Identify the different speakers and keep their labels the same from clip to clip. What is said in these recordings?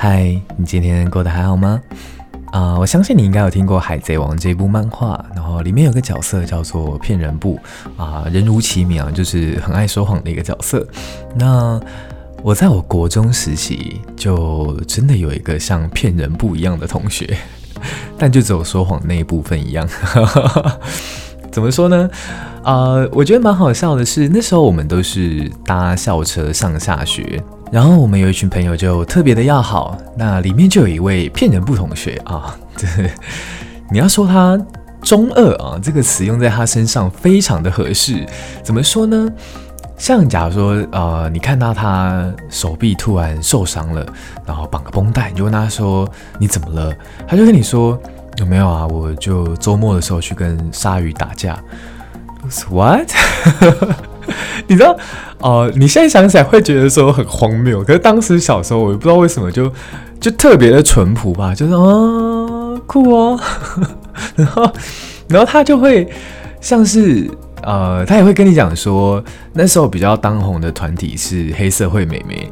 Speaker 1: 嗨，你今天过得还好吗？啊、我相信你应该有听过《海贼王》这部漫画，然后里面有个角色叫做骗人布啊、人如其名啊，就是很爱说谎的一个角色。那我在我国中时期就真的有一个像骗人布一样的同学，但就只有说谎那一部分一样。怎么说呢？啊、呃，我觉得蛮好笑的是，那时候我们都是搭校车上下学。然后我们有一群朋友就特别的要好，那里面就有一位骗人不同学啊，这你要说他中二啊，这个词用在他身上非常的合适。怎么说呢？像假如说呃，你看到他手臂突然受伤了，然后绑个绷带，你就问他说你怎么了？他就跟你说有没有啊？我就周末的时候去跟鲨鱼打架。What？你知道，哦、你现在想起来会觉得说很荒谬，可是当时小时候我也不知道为什么就就特别的淳朴吧，就是啊酷哦，然后然后他就会像是呃，他也会跟你讲说那时候比较当红的团体是黑社会美眉，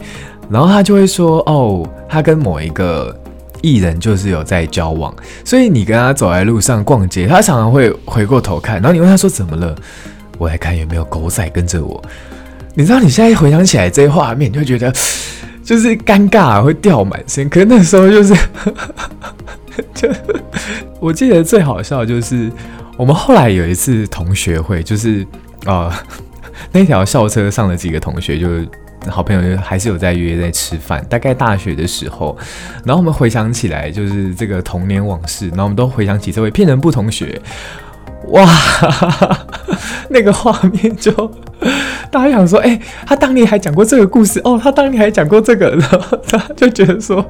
Speaker 1: 然后他就会说哦，他跟某一个艺人就是有在交往，所以你跟他走在路上逛街，他常常会回过头看，然后你问他说怎么了？我来看有没有狗仔跟着我。你知道你现在回想起来这些画面，你就觉得 就是尴尬，会掉满身。可是那时候就是，就 我记得最好笑就是我们后来有一次同学会，就是啊、呃、那条校车上的几个同学，就是好朋友，就还是有在约在吃饭。大概大学的时候，然后我们回想起来，就是这个童年往事，然后我们都回想起这位骗人布同学。哇，那个画面就大家想说，哎、他当年还讲过这个故事哦，他当年还讲过这个，然后他就觉得说，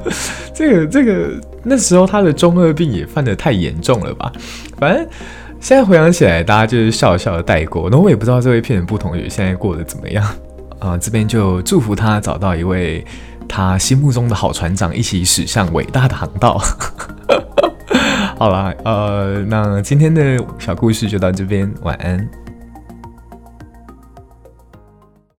Speaker 1: 这个这个那时候他的中二病也犯得太严重了吧？反正现在回想起来，大家就是笑笑的带过。那我也不知道这位骗人部同学现在过得怎么样 啊、呃？这边就祝福他找到一位他心目中的好船长，一起驶向伟大的航道。好啦，呃，那今天的小故事就到这边，晚安。